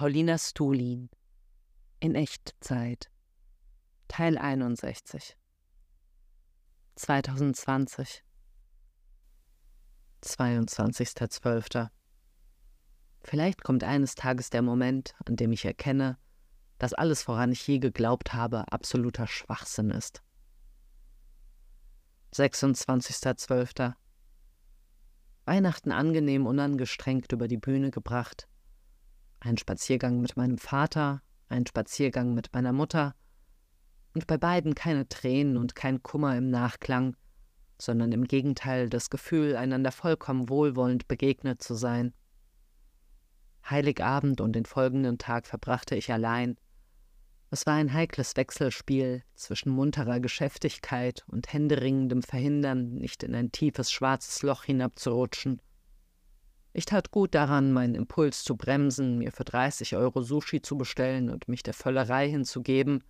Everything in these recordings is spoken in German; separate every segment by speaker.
Speaker 1: Paulina Stulin in Echtzeit Teil 61 2020 22.12. Vielleicht kommt eines Tages der Moment, an dem ich erkenne, dass alles, woran ich je geglaubt habe, absoluter Schwachsinn ist. 26.12. Weihnachten angenehm unangestrengt über die Bühne gebracht, ein Spaziergang mit meinem Vater, ein Spaziergang mit meiner Mutter, und bei beiden keine Tränen und kein Kummer im Nachklang, sondern im Gegenteil das Gefühl, einander vollkommen wohlwollend begegnet zu sein. Heiligabend und den folgenden Tag verbrachte ich allein. Es war ein heikles Wechselspiel zwischen munterer Geschäftigkeit und händeringendem Verhindern, nicht in ein tiefes schwarzes Loch hinabzurutschen. Ich tat gut daran, meinen Impuls zu bremsen, mir für 30 Euro Sushi zu bestellen und mich der Völlerei hinzugeben,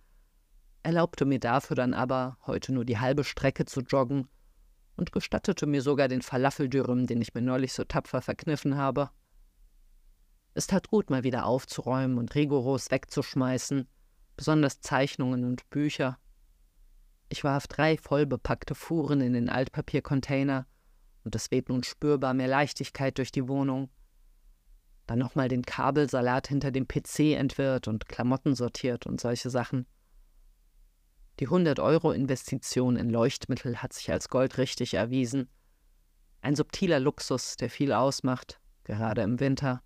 Speaker 1: erlaubte mir dafür dann aber, heute nur die halbe Strecke zu joggen und gestattete mir sogar den Falafeldürüm, den ich mir neulich so tapfer verkniffen habe. Es tat gut, mal wieder aufzuräumen und rigoros wegzuschmeißen, besonders Zeichnungen und Bücher. Ich warf drei vollbepackte Fuhren in den Altpapiercontainer und es weht nun spürbar mehr Leichtigkeit durch die Wohnung. Dann nochmal den Kabelsalat hinter dem PC entwirrt und Klamotten sortiert und solche Sachen. Die 100-Euro-Investition in Leuchtmittel hat sich als goldrichtig erwiesen. Ein subtiler Luxus, der viel ausmacht, gerade im Winter.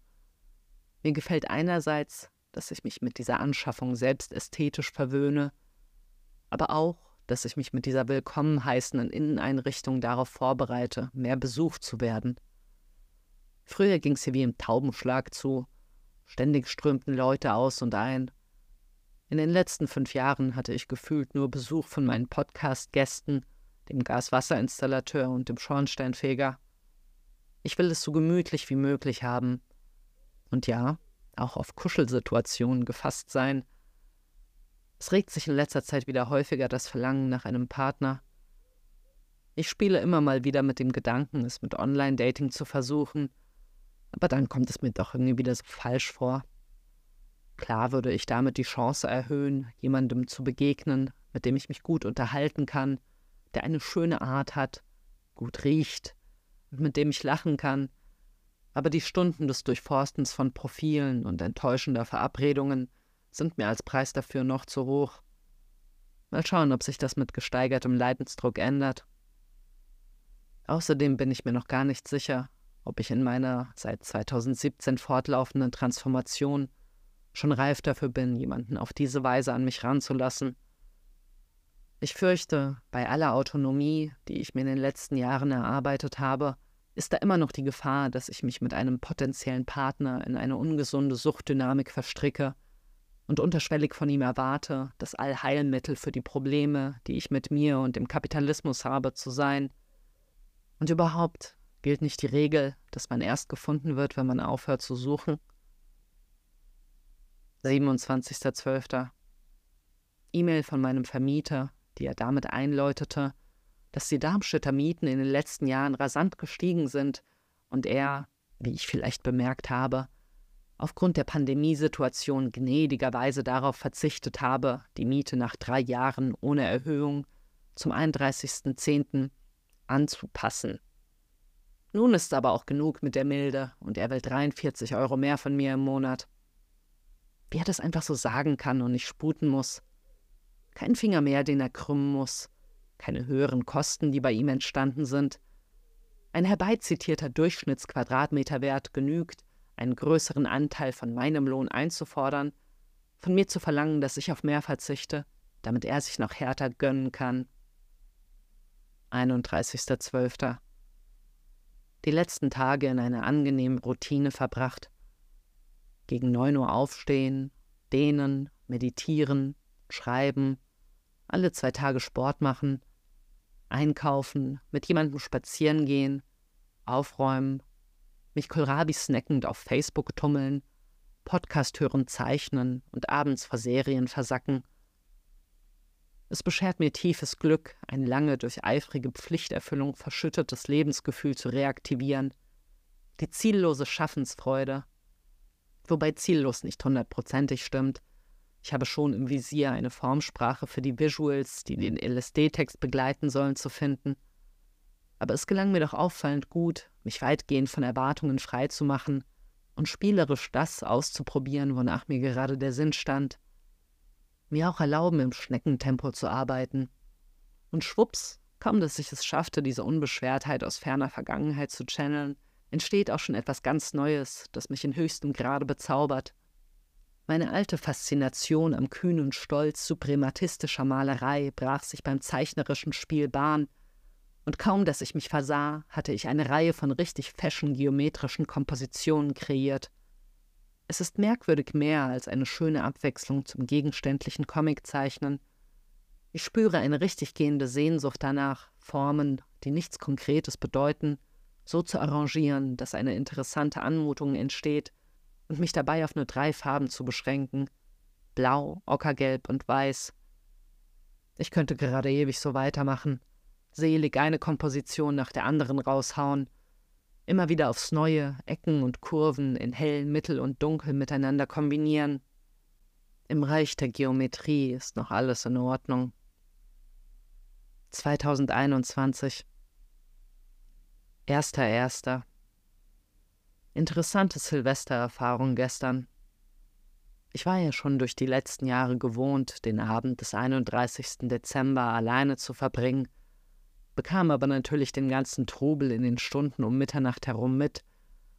Speaker 1: Mir gefällt einerseits, dass ich mich mit dieser Anschaffung selbst ästhetisch verwöhne, aber auch, dass ich mich mit dieser willkommen heißenden Inneneinrichtung darauf vorbereite, mehr besucht zu werden. Früher ging es hier wie im Taubenschlag zu, ständig strömten Leute aus und ein. In den letzten fünf Jahren hatte ich gefühlt nur Besuch von meinen Podcast-Gästen, dem Gaswasserinstallateur und dem Schornsteinfeger. Ich will es so gemütlich wie möglich haben. Und ja, auch auf Kuschelsituationen gefasst sein, es regt sich in letzter Zeit wieder häufiger das Verlangen nach einem Partner. Ich spiele immer mal wieder mit dem Gedanken, es mit Online-Dating zu versuchen, aber dann kommt es mir doch irgendwie wieder so falsch vor. Klar würde ich damit die Chance erhöhen, jemandem zu begegnen, mit dem ich mich gut unterhalten kann, der eine schöne Art hat, gut riecht und mit dem ich lachen kann, aber die Stunden des Durchforstens von Profilen und enttäuschender Verabredungen sind mir als Preis dafür noch zu hoch. Mal schauen, ob sich das mit gesteigertem Leidensdruck ändert. Außerdem bin ich mir noch gar nicht sicher, ob ich in meiner seit 2017 fortlaufenden Transformation schon reif dafür bin, jemanden auf diese Weise an mich ranzulassen. Ich fürchte, bei aller Autonomie, die ich mir in den letzten Jahren erarbeitet habe, ist da immer noch die Gefahr, dass ich mich mit einem potenziellen Partner in eine ungesunde Suchtdynamik verstricke, und unterschwellig von ihm erwarte, das Allheilmittel für die Probleme, die ich mit mir und dem Kapitalismus habe, zu sein. Und überhaupt gilt nicht die Regel, dass man erst gefunden wird, wenn man aufhört zu suchen. 27.12. E-Mail von meinem Vermieter, die er damit einläutete, dass die Darmstädter Mieten in den letzten Jahren rasant gestiegen sind und er, wie ich vielleicht bemerkt habe, aufgrund der Pandemiesituation gnädigerweise darauf verzichtet habe, die Miete nach drei Jahren ohne Erhöhung zum 31.10. anzupassen. Nun ist aber auch genug mit der Milde und er will 43 Euro mehr von mir im Monat. Wie er das einfach so sagen kann und nicht sputen muss. Kein Finger mehr, den er krümmen muss. Keine höheren Kosten, die bei ihm entstanden sind. Ein herbeizitierter Durchschnittsquadratmeterwert genügt, einen größeren Anteil von meinem Lohn einzufordern, von mir zu verlangen, dass ich auf mehr verzichte, damit er sich noch härter gönnen kann. 31.12. Die letzten Tage in einer angenehmen Routine verbracht. Gegen neun Uhr aufstehen, dehnen, meditieren, schreiben, alle zwei Tage Sport machen, einkaufen, mit jemandem spazieren gehen, aufräumen, mich Kohlrabi snackend auf Facebook tummeln, Podcast hören, zeichnen und abends vor Serien versacken. Es beschert mir tiefes Glück, ein lange durch eifrige Pflichterfüllung verschüttetes Lebensgefühl zu reaktivieren, die ziellose Schaffensfreude, Wobei ziellos nicht hundertprozentig stimmt. Ich habe schon im Visier eine Formsprache für die Visuals, die den LSD-Text begleiten sollen, zu finden. Aber es gelang mir doch auffallend gut, mich weitgehend von Erwartungen frei zu machen und spielerisch das auszuprobieren, wonach mir gerade der Sinn stand. Mir auch erlauben, im Schneckentempo zu arbeiten. Und schwupps, kaum dass ich es schaffte, diese Unbeschwertheit aus ferner Vergangenheit zu channeln, entsteht auch schon etwas ganz Neues, das mich in höchstem Grade bezaubert. Meine alte Faszination am kühnen Stolz suprematistischer Malerei brach sich beim zeichnerischen Spiel Bahn, und kaum dass ich mich versah, hatte ich eine Reihe von richtig fashion geometrischen Kompositionen kreiert. Es ist merkwürdig mehr als eine schöne Abwechslung zum gegenständlichen Comiczeichnen. Ich spüre eine richtig gehende Sehnsucht danach, Formen, die nichts Konkretes bedeuten, so zu arrangieren, dass eine interessante Anmutung entsteht und mich dabei auf nur drei Farben zu beschränken Blau, Ockergelb und Weiß. Ich könnte gerade ewig so weitermachen, selig eine Komposition nach der anderen raushauen, immer wieder aufs Neue Ecken und Kurven in hell, mittel und dunkel miteinander kombinieren. Im Reich der Geometrie ist noch alles in Ordnung. 2021 Erster Erster. Interessante Silvestererfahrung gestern. Ich war ja schon durch die letzten Jahre gewohnt, den Abend des 31. Dezember alleine zu verbringen, bekam aber natürlich den ganzen Trubel in den Stunden um Mitternacht herum mit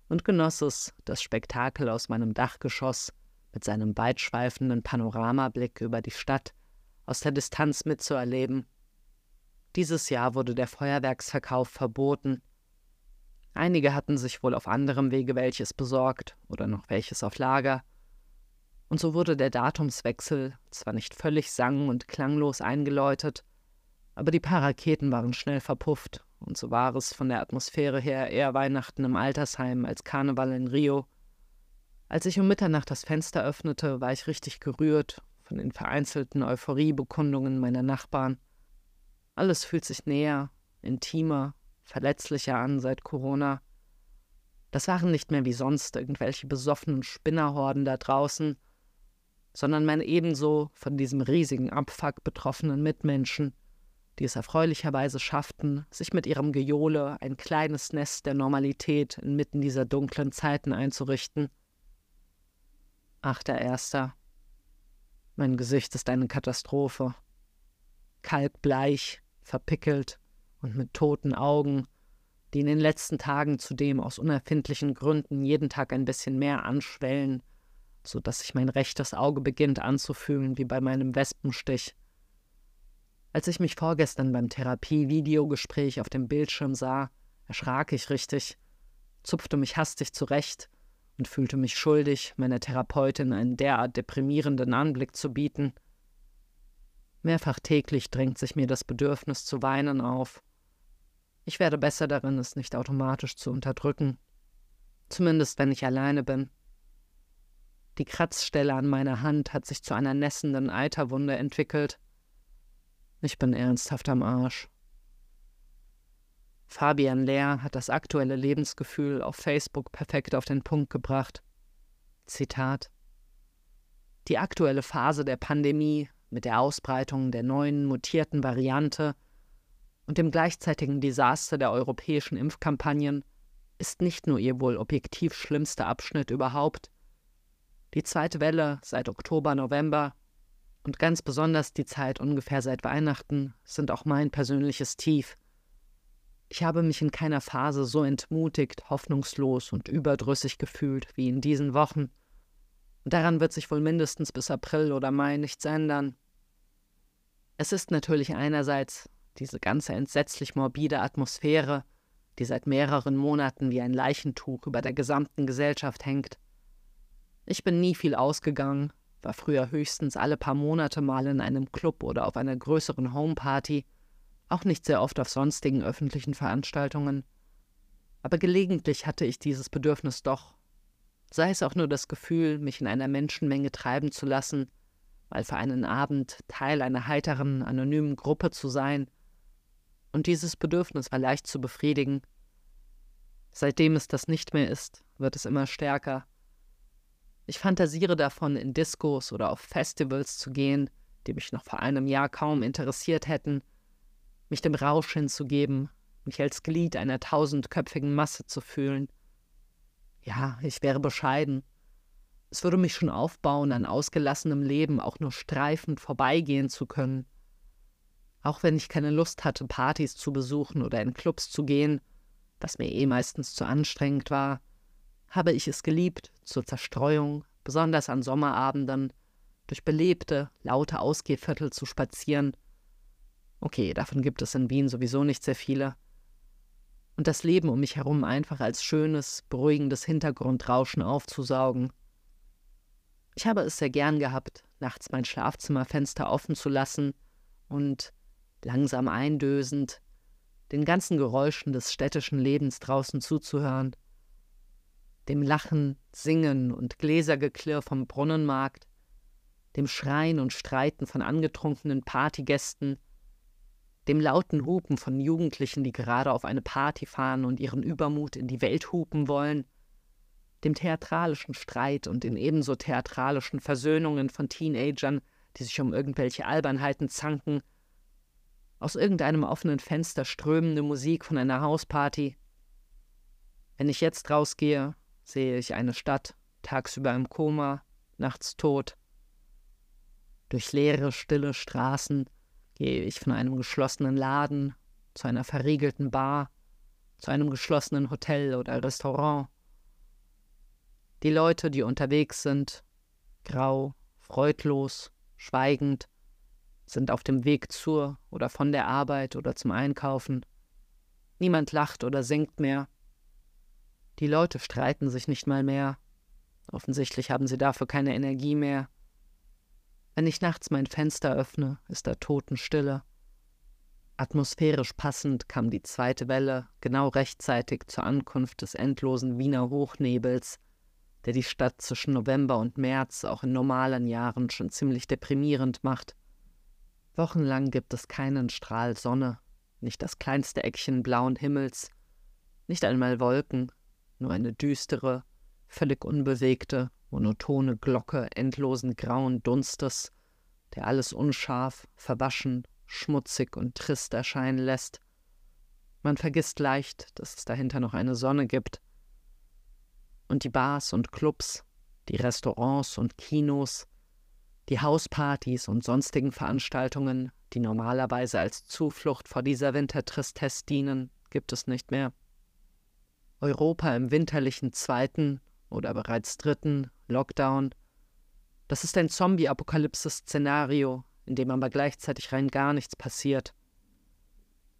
Speaker 1: und genoss es, das Spektakel aus meinem Dachgeschoss mit seinem weitschweifenden Panoramablick über die Stadt aus der Distanz mitzuerleben. Dieses Jahr wurde der Feuerwerksverkauf verboten, Einige hatten sich wohl auf anderem Wege welches besorgt oder noch welches auf Lager. Und so wurde der Datumswechsel zwar nicht völlig sang- und klanglos eingeläutet, aber die paar Raketen waren schnell verpufft, und so war es von der Atmosphäre her eher Weihnachten im Altersheim als Karneval in Rio. Als ich um Mitternacht das Fenster öffnete, war ich richtig gerührt von den vereinzelten Euphoriebekundungen meiner Nachbarn. Alles fühlt sich näher, intimer verletzlicher an seit Corona. Das waren nicht mehr wie sonst irgendwelche besoffenen Spinnerhorden da draußen, sondern meine ebenso von diesem riesigen Abfuck betroffenen Mitmenschen, die es erfreulicherweise schafften, sich mit ihrem Gejohle ein kleines Nest der Normalität inmitten dieser dunklen Zeiten einzurichten. Achter Erster. Mein Gesicht ist eine Katastrophe. Kalkbleich, verpickelt, und mit toten Augen, die in den letzten Tagen zudem aus unerfindlichen Gründen jeden Tag ein bisschen mehr anschwellen, so dass sich mein rechtes Auge beginnt anzufühlen wie bei meinem Wespenstich. Als ich mich vorgestern beim Therapie-Videogespräch auf dem Bildschirm sah, erschrak ich richtig, zupfte mich hastig zurecht und fühlte mich schuldig, meiner Therapeutin einen derart deprimierenden Anblick zu bieten. Mehrfach täglich drängt sich mir das Bedürfnis zu weinen auf, ich werde besser darin, es nicht automatisch zu unterdrücken. Zumindest wenn ich alleine bin. Die Kratzstelle an meiner Hand hat sich zu einer nässenden Eiterwunde entwickelt. Ich bin ernsthaft am Arsch. Fabian Lehr hat das aktuelle Lebensgefühl auf Facebook perfekt auf den Punkt gebracht. Zitat Die aktuelle Phase der Pandemie mit der Ausbreitung der neuen mutierten Variante und dem gleichzeitigen Desaster der europäischen Impfkampagnen ist nicht nur ihr wohl objektiv schlimmster Abschnitt überhaupt. Die zweite Welle seit Oktober, November und ganz besonders die Zeit ungefähr seit Weihnachten sind auch mein persönliches Tief. Ich habe mich in keiner Phase so entmutigt, hoffnungslos und überdrüssig gefühlt wie in diesen Wochen. Und daran wird sich wohl mindestens bis April oder Mai nichts ändern. Es ist natürlich einerseits diese ganze entsetzlich morbide Atmosphäre, die seit mehreren Monaten wie ein Leichentuch über der gesamten Gesellschaft hängt. Ich bin nie viel ausgegangen, war früher höchstens alle paar Monate mal in einem Club oder auf einer größeren Homeparty, auch nicht sehr oft auf sonstigen öffentlichen Veranstaltungen. Aber gelegentlich hatte ich dieses Bedürfnis doch, sei es auch nur das Gefühl, mich in einer Menschenmenge treiben zu lassen, mal für einen Abend Teil einer heiteren, anonymen Gruppe zu sein und dieses Bedürfnis war leicht zu befriedigen. Seitdem es das nicht mehr ist, wird es immer stärker. Ich fantasiere davon, in Diskos oder auf Festivals zu gehen, die mich noch vor einem Jahr kaum interessiert hätten, mich dem Rausch hinzugeben, mich als Glied einer tausendköpfigen Masse zu fühlen. Ja, ich wäre bescheiden. Es würde mich schon aufbauen, an ausgelassenem Leben auch nur streifend vorbeigehen zu können. Auch wenn ich keine Lust hatte, Partys zu besuchen oder in Clubs zu gehen, was mir eh meistens zu anstrengend war, habe ich es geliebt, zur Zerstreuung, besonders an Sommerabenden, durch belebte, laute Ausgehviertel zu spazieren. Okay, davon gibt es in Wien sowieso nicht sehr viele. Und das Leben um mich herum einfach als schönes, beruhigendes Hintergrundrauschen aufzusaugen. Ich habe es sehr gern gehabt, nachts mein Schlafzimmerfenster offen zu lassen und, langsam eindösend, den ganzen Geräuschen des städtischen Lebens draußen zuzuhören. Dem Lachen, Singen und Gläsergeklirr vom Brunnenmarkt, dem Schreien und Streiten von angetrunkenen Partygästen, dem lauten Hupen von Jugendlichen, die gerade auf eine Party fahren und ihren Übermut in die Welt hupen wollen, dem theatralischen Streit und den ebenso theatralischen Versöhnungen von Teenagern, die sich um irgendwelche Albernheiten zanken, aus irgendeinem offenen Fenster strömende Musik von einer Hausparty. Wenn ich jetzt rausgehe, sehe ich eine Stadt, tagsüber im Koma, nachts tot. Durch leere, stille Straßen gehe ich von einem geschlossenen Laden zu einer verriegelten Bar, zu einem geschlossenen Hotel oder Restaurant. Die Leute, die unterwegs sind, grau, freudlos, schweigend, sind auf dem Weg zur oder von der Arbeit oder zum Einkaufen. Niemand lacht oder singt mehr. Die Leute streiten sich nicht mal mehr. Offensichtlich haben sie dafür keine Energie mehr. Wenn ich nachts mein Fenster öffne, ist da Totenstille. Atmosphärisch passend kam die zweite Welle genau rechtzeitig zur Ankunft des endlosen Wiener Hochnebels, der die Stadt zwischen November und März auch in normalen Jahren schon ziemlich deprimierend macht. Wochenlang gibt es keinen Strahl Sonne, nicht das kleinste Eckchen blauen Himmels, nicht einmal Wolken, nur eine düstere, völlig unbewegte, monotone Glocke endlosen grauen Dunstes, der alles unscharf, verwaschen, schmutzig und trist erscheinen lässt. Man vergisst leicht, dass es dahinter noch eine Sonne gibt. Und die Bars und Clubs, die Restaurants und Kinos, die Hauspartys und sonstigen Veranstaltungen, die normalerweise als Zuflucht vor dieser Wintertristesse dienen, gibt es nicht mehr. Europa im winterlichen zweiten oder bereits dritten Lockdown. Das ist ein Zombie-Apokalypse-Szenario, in dem aber gleichzeitig rein gar nichts passiert.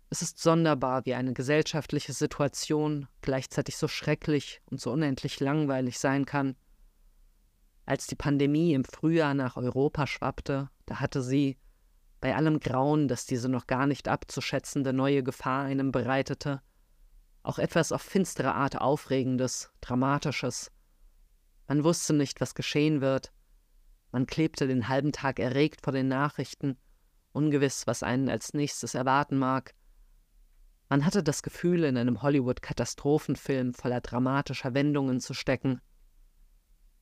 Speaker 1: Es ist sonderbar, wie eine gesellschaftliche Situation gleichzeitig so schrecklich und so unendlich langweilig sein kann. Als die Pandemie im Frühjahr nach Europa schwappte, da hatte sie, bei allem Grauen, das diese noch gar nicht abzuschätzende neue Gefahr einem bereitete, auch etwas auf finstere Art Aufregendes, Dramatisches. Man wusste nicht, was geschehen wird. Man klebte den halben Tag erregt vor den Nachrichten, ungewiss, was einen als nächstes erwarten mag. Man hatte das Gefühl, in einem Hollywood-Katastrophenfilm voller dramatischer Wendungen zu stecken.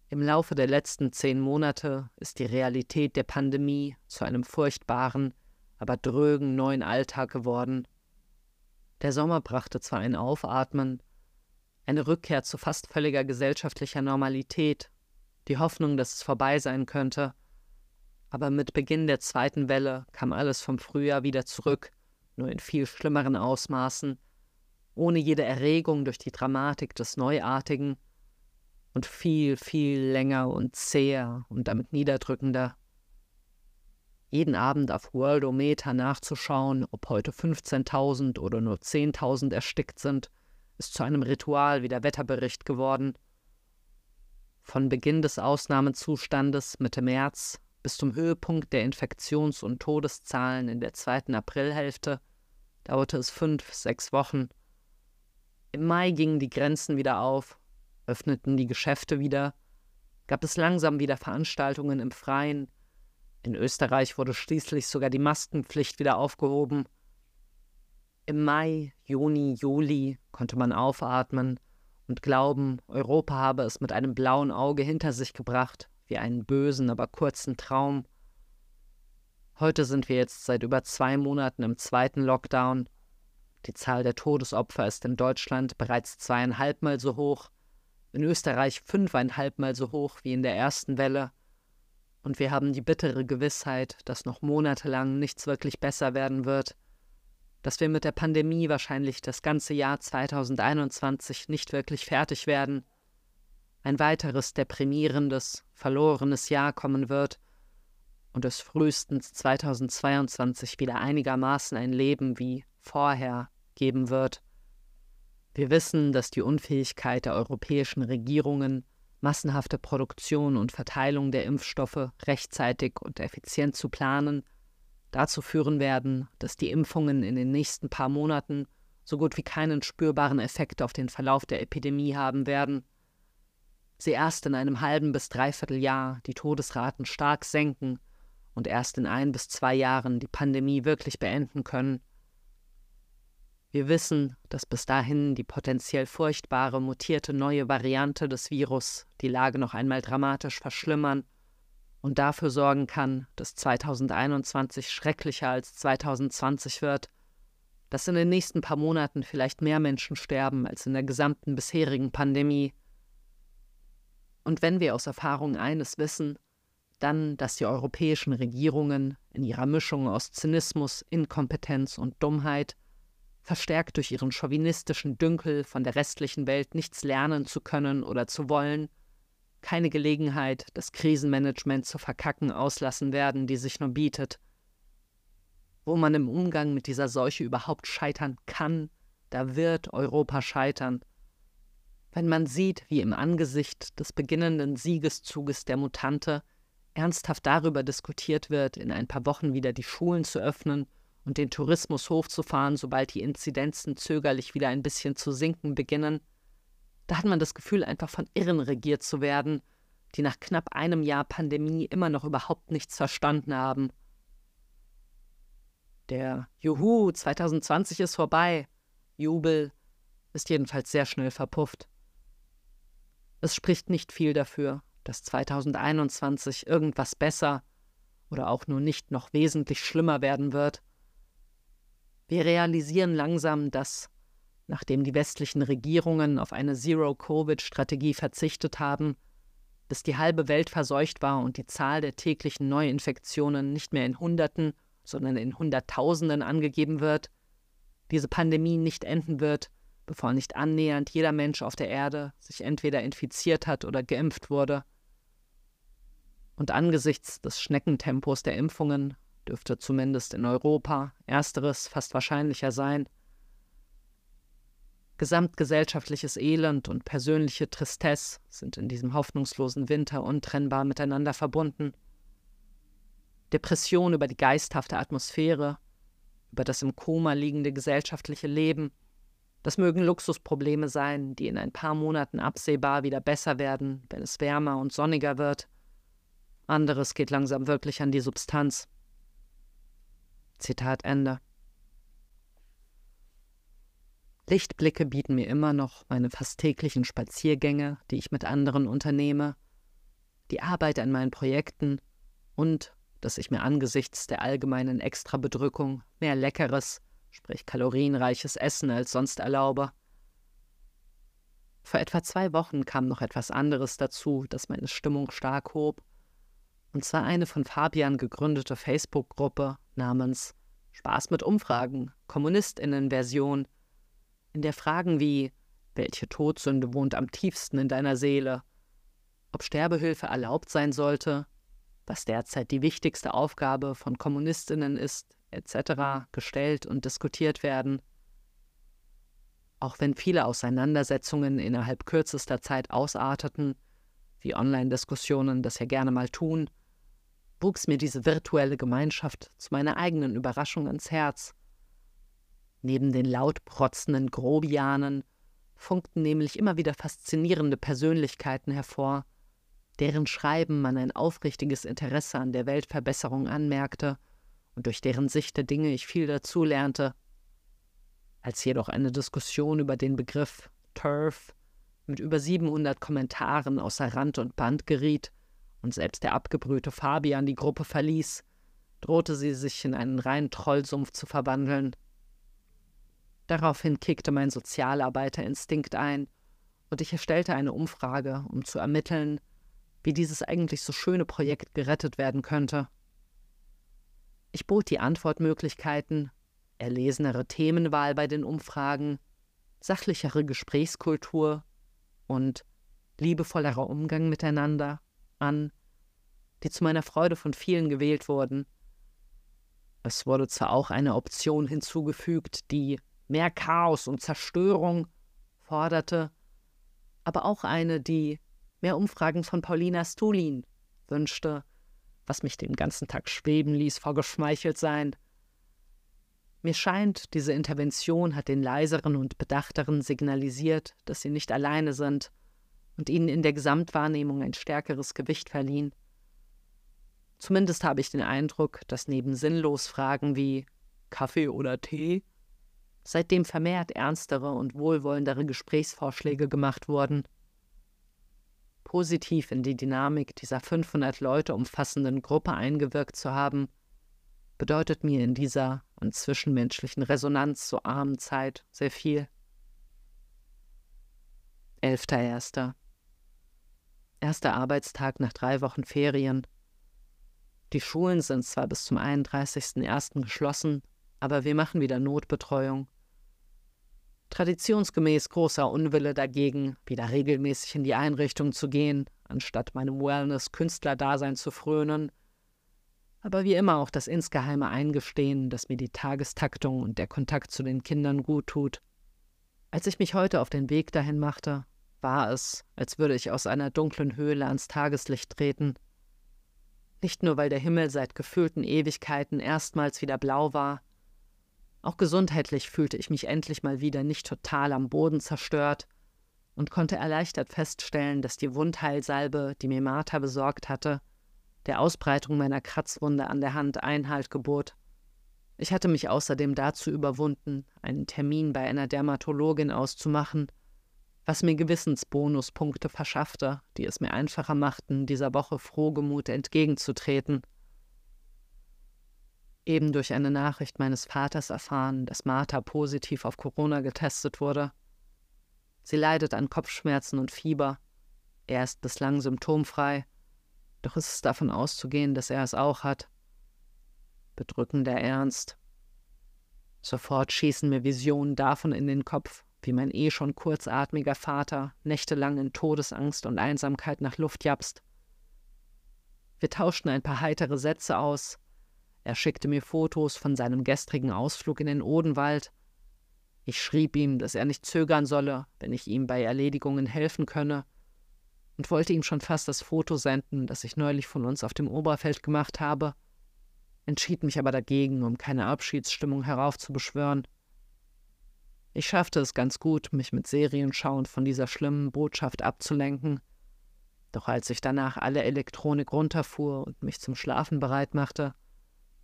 Speaker 1: Im Laufe der letzten zehn Monate ist die Realität der Pandemie zu einem furchtbaren, aber drögen neuen Alltag geworden, der Sommer brachte zwar ein Aufatmen, eine Rückkehr zu fast völliger gesellschaftlicher Normalität, die Hoffnung, dass es vorbei sein könnte, aber mit Beginn der zweiten Welle kam alles vom Frühjahr wieder zurück, nur in viel schlimmeren Ausmaßen, ohne jede Erregung durch die Dramatik des Neuartigen und viel, viel länger und zäher und damit niederdrückender jeden Abend auf Worldometer nachzuschauen, ob heute 15.000 oder nur 10.000 erstickt sind, ist zu einem Ritual wie der Wetterbericht geworden. Von Beginn des Ausnahmezustandes Mitte März bis zum Höhepunkt der Infektions- und Todeszahlen in der zweiten Aprilhälfte dauerte es fünf, sechs Wochen. Im Mai gingen die Grenzen wieder auf, öffneten die Geschäfte wieder, gab es langsam wieder Veranstaltungen im Freien, in Österreich wurde schließlich sogar die Maskenpflicht wieder aufgehoben. Im Mai, Juni, Juli konnte man aufatmen und glauben, Europa habe es mit einem blauen Auge hinter sich gebracht, wie einen bösen, aber kurzen Traum. Heute sind wir jetzt seit über zwei Monaten im zweiten Lockdown. Die Zahl der Todesopfer ist in Deutschland bereits zweieinhalbmal so hoch, in Österreich fünfeinhalbmal so hoch wie in der ersten Welle. Und wir haben die bittere Gewissheit, dass noch monatelang nichts wirklich besser werden wird dass wir mit der Pandemie wahrscheinlich das ganze Jahr 2021 nicht wirklich fertig werden, ein weiteres deprimierendes, verlorenes Jahr kommen wird und es frühestens 2022 wieder einigermaßen ein Leben wie vorher geben wird. Wir wissen, dass die Unfähigkeit der europäischen Regierungen, massenhafte Produktion und Verteilung der Impfstoffe rechtzeitig und effizient zu planen, dazu führen werden, dass die Impfungen in den nächsten paar Monaten so gut wie keinen spürbaren Effekt auf den Verlauf der Epidemie haben werden, sie erst in einem halben bis dreiviertel Jahr die Todesraten stark senken und erst in ein bis zwei Jahren die Pandemie wirklich beenden können. Wir wissen, dass bis dahin die potenziell furchtbare mutierte neue Variante des Virus die Lage noch einmal dramatisch verschlimmern und dafür sorgen kann, dass 2021 schrecklicher als 2020 wird, dass in den nächsten paar Monaten vielleicht mehr Menschen sterben als in der gesamten bisherigen Pandemie. Und wenn wir aus Erfahrung eines wissen, dann, dass die europäischen Regierungen in ihrer Mischung aus Zynismus, Inkompetenz und Dummheit, verstärkt durch ihren chauvinistischen Dünkel von der restlichen Welt nichts lernen zu können oder zu wollen, keine Gelegenheit, das Krisenmanagement zu verkacken auslassen werden, die sich nur bietet. Wo man im Umgang mit dieser Seuche überhaupt scheitern kann, da wird Europa scheitern. Wenn man sieht, wie im Angesicht des beginnenden Siegeszuges der Mutante ernsthaft darüber diskutiert wird, in ein paar Wochen wieder die Schulen zu öffnen und den Tourismus hochzufahren, sobald die Inzidenzen zögerlich wieder ein bisschen zu sinken beginnen, da hat man das Gefühl, einfach von Irren regiert zu werden, die nach knapp einem Jahr Pandemie immer noch überhaupt nichts verstanden haben. Der Juhu 2020 ist vorbei. Jubel ist jedenfalls sehr schnell verpufft. Es spricht nicht viel dafür, dass 2021 irgendwas besser oder auch nur nicht noch wesentlich schlimmer werden wird. Wir realisieren langsam, dass nachdem die westlichen Regierungen auf eine Zero-Covid-Strategie verzichtet haben, bis die halbe Welt verseucht war und die Zahl der täglichen Neuinfektionen nicht mehr in Hunderten, sondern in Hunderttausenden angegeben wird, diese Pandemie nicht enden wird, bevor nicht annähernd jeder Mensch auf der Erde sich entweder infiziert hat oder geimpft wurde. Und angesichts des Schneckentempos der Impfungen dürfte zumindest in Europa ersteres fast wahrscheinlicher sein, Gesamtgesellschaftliches Elend und persönliche Tristesse sind in diesem hoffnungslosen Winter untrennbar miteinander verbunden. Depression über die geisthafte Atmosphäre, über das im Koma liegende gesellschaftliche Leben, das mögen Luxusprobleme sein, die in ein paar Monaten absehbar wieder besser werden, wenn es wärmer und sonniger wird. Anderes geht langsam wirklich an die Substanz. Zitat Ende. Lichtblicke bieten mir immer noch meine fast täglichen Spaziergänge, die ich mit anderen unternehme, die Arbeit an meinen Projekten und dass ich mir angesichts der allgemeinen Extrabedrückung mehr leckeres, sprich kalorienreiches Essen als sonst erlaube. Vor etwa zwei Wochen kam noch etwas anderes dazu, das meine Stimmung stark hob, und zwar eine von Fabian gegründete Facebook-Gruppe namens Spaß mit Umfragen, Kommunistinnen-Version, in der Fragen wie welche Todsünde wohnt am tiefsten in deiner Seele, ob Sterbehilfe erlaubt sein sollte, was derzeit die wichtigste Aufgabe von Kommunistinnen ist, etc. gestellt und diskutiert werden. Auch wenn viele Auseinandersetzungen innerhalb kürzester Zeit ausarteten, wie Online-Diskussionen das ja gerne mal tun, wuchs mir diese virtuelle Gemeinschaft zu meiner eigenen Überraschung ins Herz Neben den laut protzenden Grobianen funkten nämlich immer wieder faszinierende Persönlichkeiten hervor, deren Schreiben man ein aufrichtiges Interesse an der Weltverbesserung anmerkte und durch deren Sicht der Dinge ich viel dazulernte. Als jedoch eine Diskussion über den Begriff TERF, mit über 700 Kommentaren außer Rand und Band geriet und selbst der abgebrühte Fabian die Gruppe verließ, drohte sie sich in einen reinen Trollsumpf zu verwandeln. Daraufhin kickte mein Sozialarbeiterinstinkt ein und ich erstellte eine Umfrage, um zu ermitteln, wie dieses eigentlich so schöne Projekt gerettet werden könnte. Ich bot die Antwortmöglichkeiten, erlesenere Themenwahl bei den Umfragen, sachlichere Gesprächskultur und liebevollerer Umgang miteinander an, die zu meiner Freude von vielen gewählt wurden. Es wurde zwar auch eine Option hinzugefügt, die mehr Chaos und Zerstörung forderte, aber auch eine, die mehr Umfragen von Paulina Stulin wünschte, was mich den ganzen Tag schweben ließ vor Geschmeicheltsein. Mir scheint, diese Intervention hat den leiseren und bedachteren signalisiert, dass sie nicht alleine sind und ihnen in der Gesamtwahrnehmung ein stärkeres Gewicht verliehen. Zumindest habe ich den Eindruck, dass neben sinnlos Fragen wie Kaffee oder Tee seitdem vermehrt ernstere und wohlwollendere Gesprächsvorschläge gemacht wurden. Positiv in die Dynamik dieser 500 Leute umfassenden Gruppe eingewirkt zu haben, bedeutet mir in dieser an zwischenmenschlichen Resonanz so armen Zeit sehr viel. 11.01. Erster Arbeitstag nach drei Wochen Ferien. Die Schulen sind zwar bis zum 31.01. geschlossen, aber wir machen wieder Notbetreuung. Traditionsgemäß großer Unwille dagegen, wieder regelmäßig in die Einrichtung zu gehen, anstatt meinem Wellness-Künstlerdasein zu frönen. Aber wie immer auch das insgeheime Eingestehen, dass mir die Tagestaktung und der Kontakt zu den Kindern gut tut. Als ich mich heute auf den Weg dahin machte, war es, als würde ich aus einer dunklen Höhle ans Tageslicht treten. Nicht nur, weil der Himmel seit gefühlten Ewigkeiten erstmals wieder blau war, auch gesundheitlich fühlte ich mich endlich mal wieder nicht total am Boden zerstört und konnte erleichtert feststellen, dass die Wundheilsalbe, die mir Martha besorgt hatte, der Ausbreitung meiner Kratzwunde an der Hand Einhalt gebot. Ich hatte mich außerdem dazu überwunden, einen Termin bei einer Dermatologin auszumachen, was mir Gewissensbonuspunkte verschaffte, die es mir einfacher machten, dieser Woche frohgemut entgegenzutreten eben durch eine Nachricht meines Vaters erfahren, dass Martha positiv auf Corona getestet wurde. Sie leidet an Kopfschmerzen und Fieber. Er ist bislang symptomfrei, doch ist es davon auszugehen, dass er es auch hat. Bedrückender Ernst. Sofort schießen mir Visionen davon in den Kopf, wie mein eh schon kurzatmiger Vater nächtelang in Todesangst und Einsamkeit nach Luft japst. Wir tauschten ein paar heitere Sätze aus, er schickte mir Fotos von seinem gestrigen Ausflug in den Odenwald. Ich schrieb ihm, dass er nicht zögern solle, wenn ich ihm bei Erledigungen helfen könne, und wollte ihm schon fast das Foto senden, das ich neulich von uns auf dem Oberfeld gemacht habe, entschied mich aber dagegen, um keine Abschiedsstimmung heraufzubeschwören. Ich schaffte es ganz gut, mich mit Serienschauen von dieser schlimmen Botschaft abzulenken, doch als ich danach alle Elektronik runterfuhr und mich zum Schlafen bereit machte,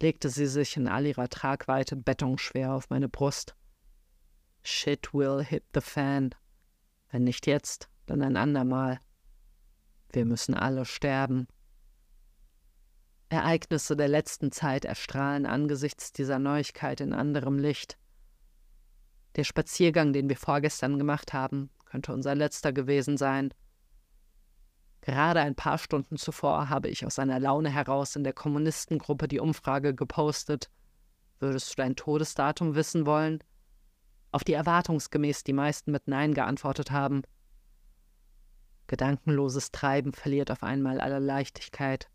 Speaker 1: legte sie sich in all ihrer Tragweite betonschwer auf meine Brust. Shit will hit the fan. Wenn nicht jetzt, dann ein andermal. Wir müssen alle sterben. Ereignisse der letzten Zeit erstrahlen angesichts dieser Neuigkeit in anderem Licht. Der Spaziergang, den wir vorgestern gemacht haben, könnte unser letzter gewesen sein. Gerade ein paar Stunden zuvor habe ich aus einer Laune heraus in der Kommunistengruppe die Umfrage gepostet. Würdest du dein Todesdatum wissen wollen? Auf die erwartungsgemäß die meisten mit Nein geantwortet haben. Gedankenloses Treiben verliert auf einmal alle Leichtigkeit.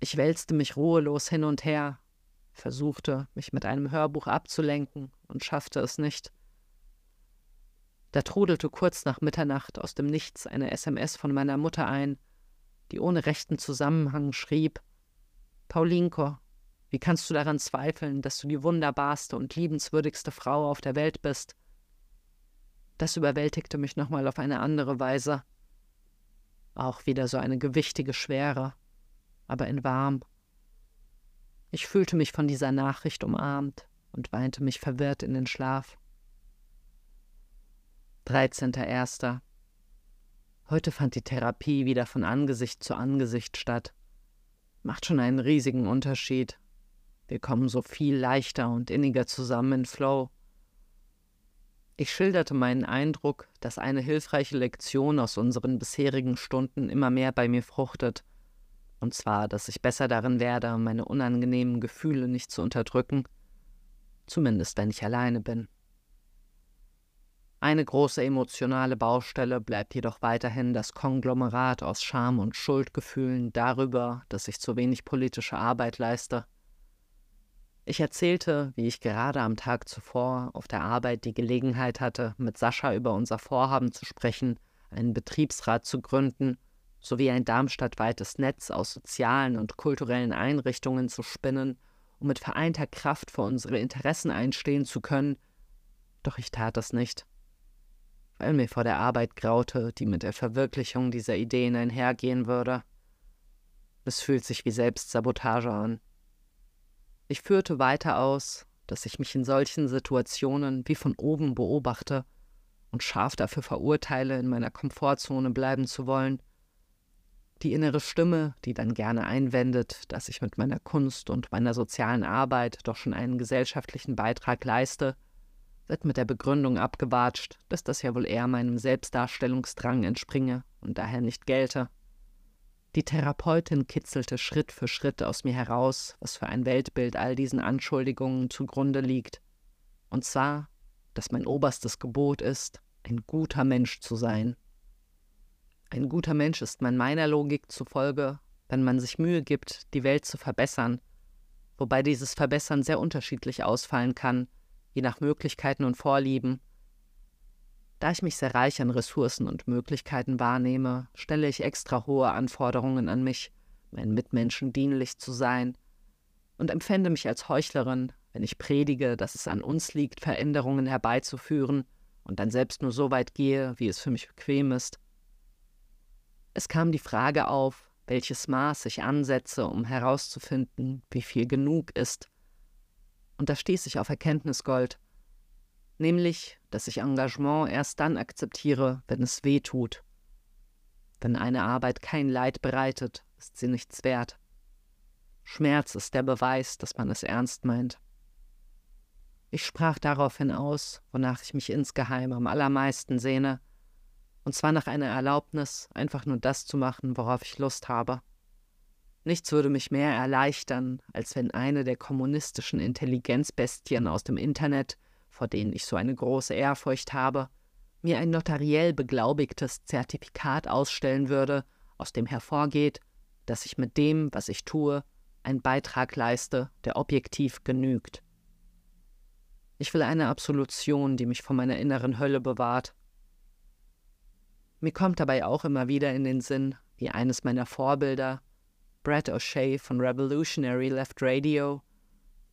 Speaker 1: Ich wälzte mich ruhelos hin und her, versuchte, mich mit einem Hörbuch abzulenken und schaffte es nicht. Da trudelte kurz nach Mitternacht aus dem Nichts eine SMS von meiner Mutter ein, die ohne rechten Zusammenhang schrieb Paulinko, wie kannst du daran zweifeln, dass du die wunderbarste und liebenswürdigste Frau auf der Welt bist? Das überwältigte mich nochmal auf eine andere Weise. Auch wieder so eine gewichtige Schwere, aber in warm. Ich fühlte mich von dieser Nachricht umarmt und weinte mich verwirrt in den Schlaf. 13.01. Heute fand die Therapie wieder von Angesicht zu Angesicht statt. Macht schon einen riesigen Unterschied. Wir kommen so viel leichter und inniger zusammen in Flow. Ich schilderte meinen Eindruck, dass eine hilfreiche Lektion aus unseren bisherigen Stunden immer mehr bei mir fruchtet. Und zwar, dass ich besser darin werde, meine unangenehmen Gefühle nicht zu unterdrücken, zumindest wenn ich alleine bin. Eine große emotionale Baustelle bleibt jedoch weiterhin das Konglomerat aus Scham und Schuldgefühlen darüber, dass ich zu wenig politische Arbeit leiste. Ich erzählte, wie ich gerade am Tag zuvor auf der Arbeit die Gelegenheit hatte, mit Sascha über unser Vorhaben zu sprechen, einen Betriebsrat zu gründen, sowie ein darmstadtweites Netz aus sozialen und kulturellen Einrichtungen zu spinnen, um mit vereinter Kraft für unsere Interessen einstehen zu können, doch ich tat es nicht weil mir vor der Arbeit graute, die mit der Verwirklichung dieser Ideen einhergehen würde. Es fühlt sich wie Selbstsabotage an. Ich führte weiter aus, dass ich mich in solchen Situationen wie von oben beobachte und scharf dafür verurteile, in meiner Komfortzone bleiben zu wollen. Die innere Stimme, die dann gerne einwendet, dass ich mit meiner Kunst und meiner sozialen Arbeit doch schon einen gesellschaftlichen Beitrag leiste, wird mit der Begründung abgewatscht, dass das ja wohl eher meinem Selbstdarstellungsdrang entspringe und daher nicht gelte. Die Therapeutin kitzelte Schritt für Schritt aus mir heraus, was für ein Weltbild all diesen Anschuldigungen zugrunde liegt. Und zwar, dass mein oberstes Gebot ist, ein guter Mensch zu sein. Ein guter Mensch ist man meiner Logik zufolge, wenn man sich Mühe gibt, die Welt zu verbessern, wobei dieses Verbessern sehr unterschiedlich ausfallen kann, je nach Möglichkeiten und Vorlieben. Da ich mich sehr reich an Ressourcen und Möglichkeiten wahrnehme, stelle ich extra hohe Anforderungen an mich, meinen Mitmenschen dienlich zu sein, und empfände mich als Heuchlerin, wenn ich predige, dass es an uns liegt, Veränderungen herbeizuführen und dann selbst nur so weit gehe, wie es für mich bequem ist. Es kam die Frage auf, welches Maß ich ansetze, um herauszufinden, wie viel genug ist, und da stieß ich auf Erkenntnisgold, nämlich, dass ich Engagement erst dann akzeptiere, wenn es weh tut. Wenn eine Arbeit kein Leid bereitet, ist sie nichts wert. Schmerz ist der Beweis, dass man es ernst meint. Ich sprach daraufhin aus, wonach ich mich insgeheim am allermeisten sehne, und zwar nach einer Erlaubnis, einfach nur das zu machen, worauf ich Lust habe. Nichts würde mich mehr erleichtern, als wenn eine der kommunistischen Intelligenzbestien aus dem Internet, vor denen ich so eine große Ehrfurcht habe, mir ein notariell beglaubigtes Zertifikat ausstellen würde, aus dem hervorgeht, dass ich mit dem, was ich tue, einen Beitrag leiste, der objektiv genügt. Ich will eine Absolution, die mich vor meiner inneren Hölle bewahrt. Mir kommt dabei auch immer wieder in den Sinn, wie eines meiner Vorbilder, Brad O'Shea von Revolutionary Left Radio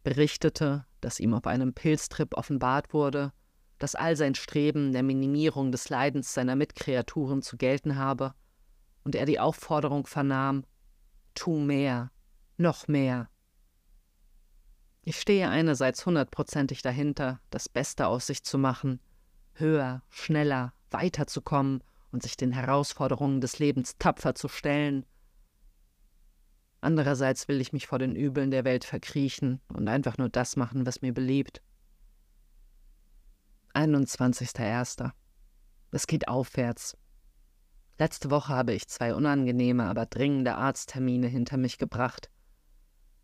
Speaker 1: berichtete, dass ihm auf einem Pilztrip offenbart wurde, dass all sein Streben der Minimierung des Leidens seiner Mitkreaturen zu gelten habe, und er die Aufforderung vernahm, tu mehr, noch mehr. Ich stehe einerseits hundertprozentig dahinter, das Beste aus sich zu machen, höher, schneller, weiterzukommen und sich den Herausforderungen des Lebens tapfer zu stellen – Andererseits will ich mich vor den Übeln der Welt verkriechen und einfach nur das machen, was mir beliebt. 21.01. Es geht aufwärts. Letzte Woche habe ich zwei unangenehme, aber dringende Arzttermine hinter mich gebracht.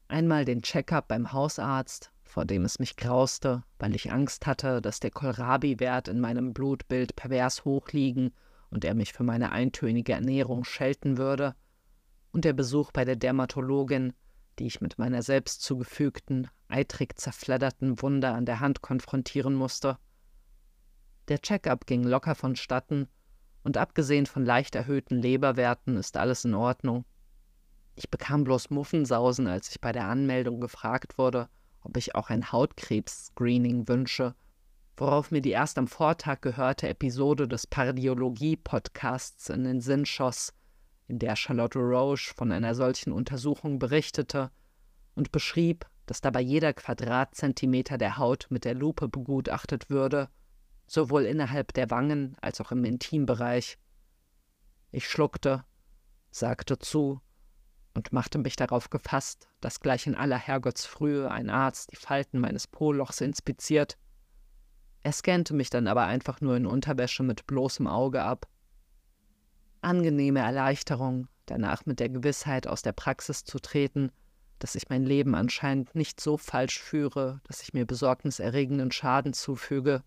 Speaker 1: Einmal den Check-up beim Hausarzt, vor dem es mich grauste, weil ich Angst hatte, dass der Kohlrabi-Wert in meinem Blutbild pervers hoch liegen und er mich für meine eintönige Ernährung schelten würde und der Besuch bei der Dermatologin, die ich mit meiner selbst zugefügten, eitrig zerfledderten Wunde an der Hand konfrontieren musste. Der Check-up ging locker vonstatten, und abgesehen von leicht erhöhten Leberwerten ist alles in Ordnung. Ich bekam bloß Muffensausen, als ich bei der Anmeldung gefragt wurde, ob ich auch ein Hautkrebs-Screening wünsche, worauf mir die erst am Vortag gehörte Episode des Pardiologie-Podcasts in den Sinn schoss, in der Charlotte Roche von einer solchen Untersuchung berichtete und beschrieb, dass dabei jeder Quadratzentimeter der Haut mit der Lupe begutachtet würde, sowohl innerhalb der Wangen als auch im Intimbereich. Ich schluckte, sagte zu und machte mich darauf gefasst, dass gleich in aller Herrgottsfrühe ein Arzt die Falten meines Polochs inspiziert. Er scannte mich dann aber einfach nur in Unterwäsche mit bloßem Auge ab. Angenehme Erleichterung, danach mit der Gewissheit aus der Praxis zu treten, dass ich mein Leben anscheinend nicht so falsch führe, dass ich mir besorgniserregenden Schaden zufüge,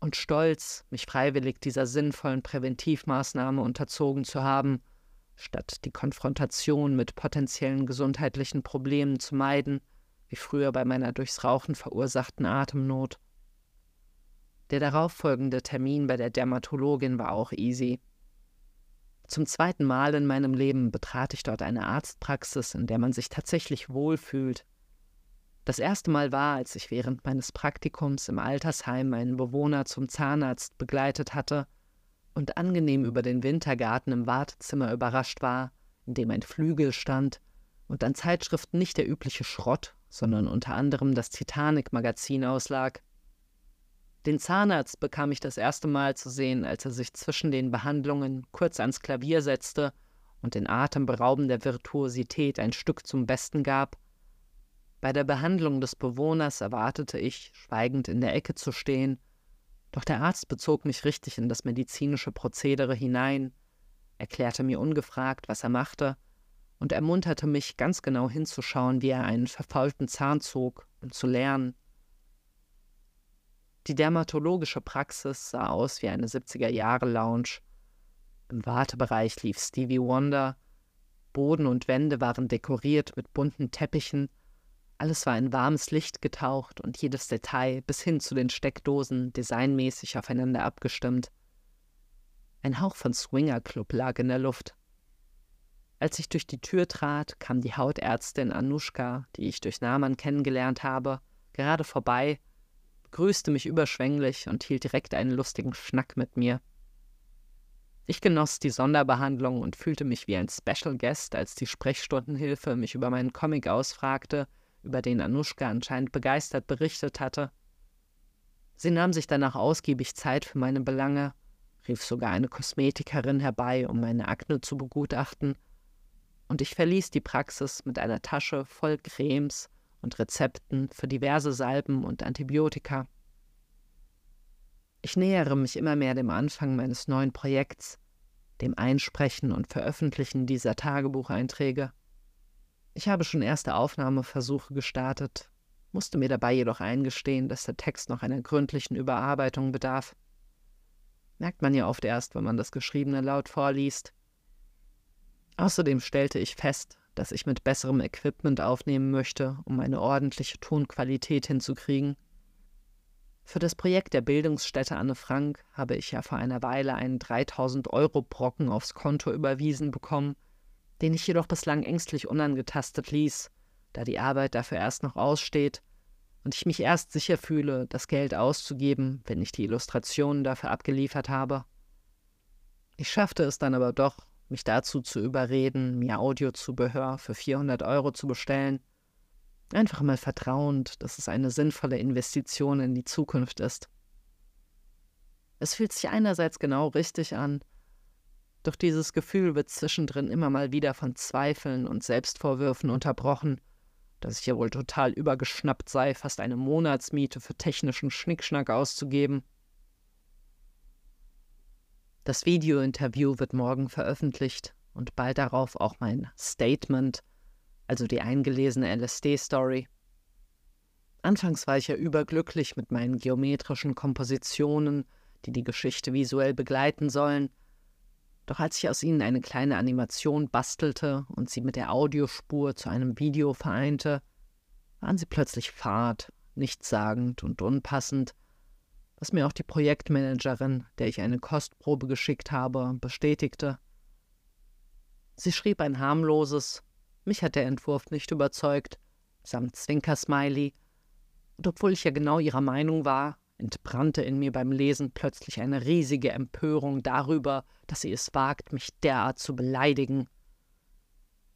Speaker 1: und Stolz, mich freiwillig dieser sinnvollen Präventivmaßnahme unterzogen zu haben, statt die Konfrontation mit potenziellen gesundheitlichen Problemen zu meiden, wie früher bei meiner durchs Rauchen verursachten Atemnot. Der darauffolgende Termin bei der Dermatologin war auch easy. Zum zweiten Mal in meinem Leben betrat ich dort eine Arztpraxis, in der man sich tatsächlich wohlfühlt. Das erste Mal war, als ich während meines Praktikums im Altersheim einen Bewohner zum Zahnarzt begleitet hatte und angenehm über den Wintergarten im Wartezimmer überrascht war, in dem ein Flügel stand und an Zeitschriften nicht der übliche Schrott, sondern unter anderem das Titanic-Magazin auslag. Den Zahnarzt bekam ich das erste Mal zu sehen, als er sich zwischen den Behandlungen kurz ans Klavier setzte und in atemberaubender Virtuosität ein Stück zum Besten gab. Bei der Behandlung des Bewohners erwartete ich, schweigend in der Ecke zu stehen, doch der Arzt bezog mich richtig in das medizinische Prozedere hinein, erklärte mir ungefragt, was er machte, und ermunterte mich, ganz genau hinzuschauen, wie er einen verfaulten Zahn zog, um zu lernen, die dermatologische Praxis sah aus wie eine 70er-Jahre-Lounge. Im Wartebereich lief Stevie Wonder. Boden und Wände waren dekoriert mit bunten Teppichen. Alles war in warmes Licht getaucht und jedes Detail bis hin zu den Steckdosen designmäßig aufeinander abgestimmt. Ein Hauch von Swinger-Club lag in der Luft. Als ich durch die Tür trat, kam die Hautärztin Anushka, die ich durch Namen kennengelernt habe, gerade vorbei grüßte mich überschwänglich und hielt direkt einen lustigen Schnack mit mir. Ich genoss die Sonderbehandlung und fühlte mich wie ein Special Guest, als die Sprechstundenhilfe mich über meinen Comic ausfragte, über den Anushka anscheinend begeistert berichtet hatte. Sie nahm sich danach ausgiebig Zeit für meine Belange, rief sogar eine Kosmetikerin herbei, um meine Akne zu begutachten, und ich verließ die Praxis mit einer Tasche voll Cremes, und Rezepten für diverse Salben und Antibiotika. Ich nähere mich immer mehr dem Anfang meines neuen Projekts, dem Einsprechen und Veröffentlichen dieser Tagebucheinträge. Ich habe schon erste Aufnahmeversuche gestartet, musste mir dabei jedoch eingestehen, dass der Text noch einer gründlichen Überarbeitung bedarf. Merkt man ja oft erst, wenn man das Geschriebene laut vorliest. Außerdem stellte ich fest, dass ich mit besserem Equipment aufnehmen möchte, um eine ordentliche Tonqualität hinzukriegen. Für das Projekt der Bildungsstätte Anne Frank habe ich ja vor einer Weile einen 3000 Euro Brocken aufs Konto überwiesen bekommen, den ich jedoch bislang ängstlich unangetastet ließ, da die Arbeit dafür erst noch aussteht und ich mich erst sicher fühle, das Geld auszugeben, wenn ich die Illustrationen dafür abgeliefert habe. Ich schaffte es dann aber doch, mich dazu zu überreden, mir Audiozubehör für 400 Euro zu bestellen. Einfach mal vertrauend, dass es eine sinnvolle Investition in die Zukunft ist. Es fühlt sich einerseits genau richtig an, doch dieses Gefühl wird zwischendrin immer mal wieder von Zweifeln und Selbstvorwürfen unterbrochen, dass ich ja wohl total übergeschnappt sei, fast eine Monatsmiete für technischen Schnickschnack auszugeben. Das Videointerview wird morgen veröffentlicht und bald darauf auch mein Statement, also die eingelesene LSD-Story. Anfangs war ich ja überglücklich mit meinen geometrischen Kompositionen, die die Geschichte visuell begleiten sollen. Doch als ich aus ihnen eine kleine Animation bastelte und sie mit der Audiospur zu einem Video vereinte, waren sie plötzlich fad, nichtssagend und unpassend was mir auch die Projektmanagerin, der ich eine Kostprobe geschickt habe, bestätigte. Sie schrieb ein harmloses, mich hat der Entwurf nicht überzeugt, samt Zwinkersmiley, und obwohl ich ja genau ihrer Meinung war, entbrannte in mir beim Lesen plötzlich eine riesige Empörung darüber, dass sie es wagt, mich derart zu beleidigen.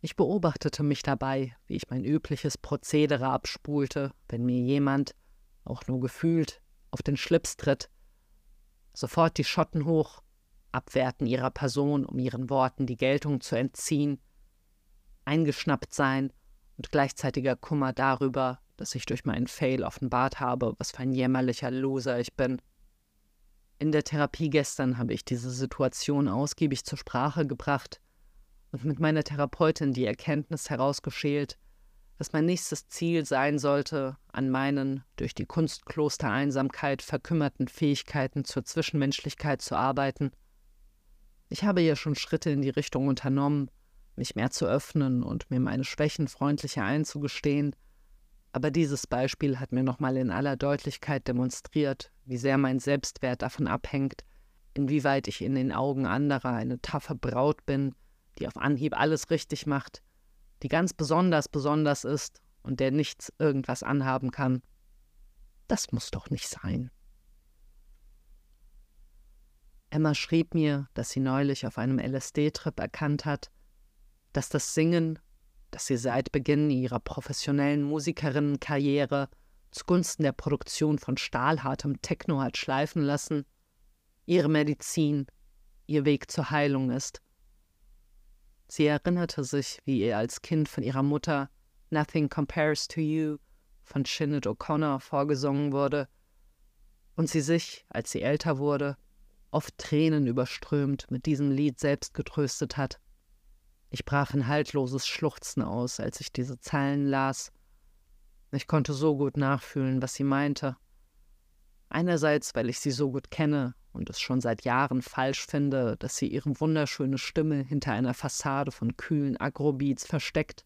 Speaker 1: Ich beobachtete mich dabei, wie ich mein übliches Prozedere abspulte, wenn mir jemand, auch nur gefühlt, auf den Schlips tritt, Sofort die Schotten hoch, Abwerten ihrer Person, um ihren Worten die Geltung zu entziehen, eingeschnappt sein und gleichzeitiger Kummer darüber, dass ich durch meinen Fail offenbart habe, was für ein jämmerlicher Loser ich bin. In der Therapie gestern habe ich diese Situation ausgiebig zur Sprache gebracht und mit meiner Therapeutin die Erkenntnis herausgeschält, dass mein nächstes Ziel sein sollte, an meinen durch die Kunstklostereinsamkeit verkümmerten Fähigkeiten zur Zwischenmenschlichkeit zu arbeiten. Ich habe ja schon Schritte in die Richtung unternommen, mich mehr zu öffnen und mir meine Schwächen freundlicher einzugestehen, aber dieses Beispiel hat mir nochmal in aller Deutlichkeit demonstriert, wie sehr mein Selbstwert davon abhängt, inwieweit ich in den Augen anderer eine taffe Braut bin, die auf Anhieb alles richtig macht, die ganz besonders besonders ist und der nichts irgendwas anhaben kann. Das muss doch nicht sein. Emma schrieb mir, dass sie neulich auf einem LSD-Trip erkannt hat, dass das Singen dass sie seit Beginn ihrer professionellen Musikerinnenkarriere zugunsten der Produktion von stahlhartem Techno hat schleifen lassen, ihre Medizin, ihr Weg zur Heilung ist. Sie erinnerte sich, wie ihr als Kind von ihrer Mutter Nothing Compares to You von Sinead O'Connor vorgesungen wurde und sie sich, als sie älter wurde, oft Tränen überströmt mit diesem Lied selbst getröstet hat. Ich brach in haltloses Schluchzen aus, als ich diese Zeilen las. Ich konnte so gut nachfühlen, was sie meinte. Einerseits, weil ich sie so gut kenne und es schon seit Jahren falsch finde, dass sie ihre wunderschöne Stimme hinter einer Fassade von kühlen Agrobeats versteckt.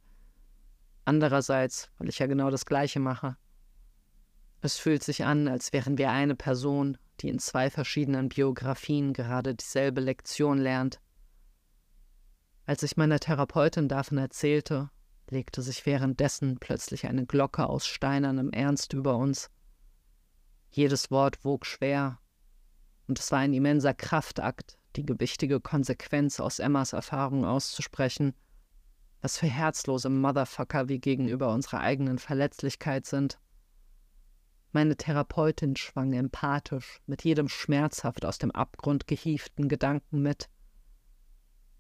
Speaker 1: Andererseits, weil ich ja genau das Gleiche mache. Es fühlt sich an, als wären wir eine Person, die in zwei verschiedenen Biografien gerade dieselbe Lektion lernt. Als ich meiner Therapeutin davon erzählte, legte sich währenddessen plötzlich eine Glocke aus steinernem Ernst über uns. Jedes Wort wog schwer, und es war ein immenser Kraftakt, die gewichtige Konsequenz aus Emmas Erfahrung auszusprechen, was für herzlose Motherfucker wir gegenüber unserer eigenen Verletzlichkeit sind. Meine Therapeutin schwang empathisch mit jedem schmerzhaft aus dem Abgrund gehieften Gedanken mit.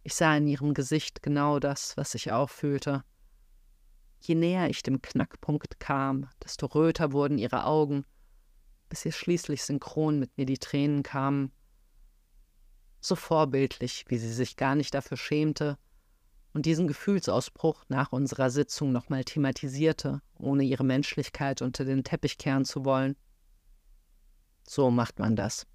Speaker 1: Ich sah in ihrem Gesicht genau das, was ich auch fühlte. Je näher ich dem Knackpunkt kam, desto röter wurden ihre Augen, bis ihr schließlich synchron mit mir die Tränen kamen. So vorbildlich, wie sie sich gar nicht dafür schämte und diesen Gefühlsausbruch nach unserer Sitzung nochmal thematisierte, ohne ihre Menschlichkeit unter den Teppich kehren zu wollen. So macht man das.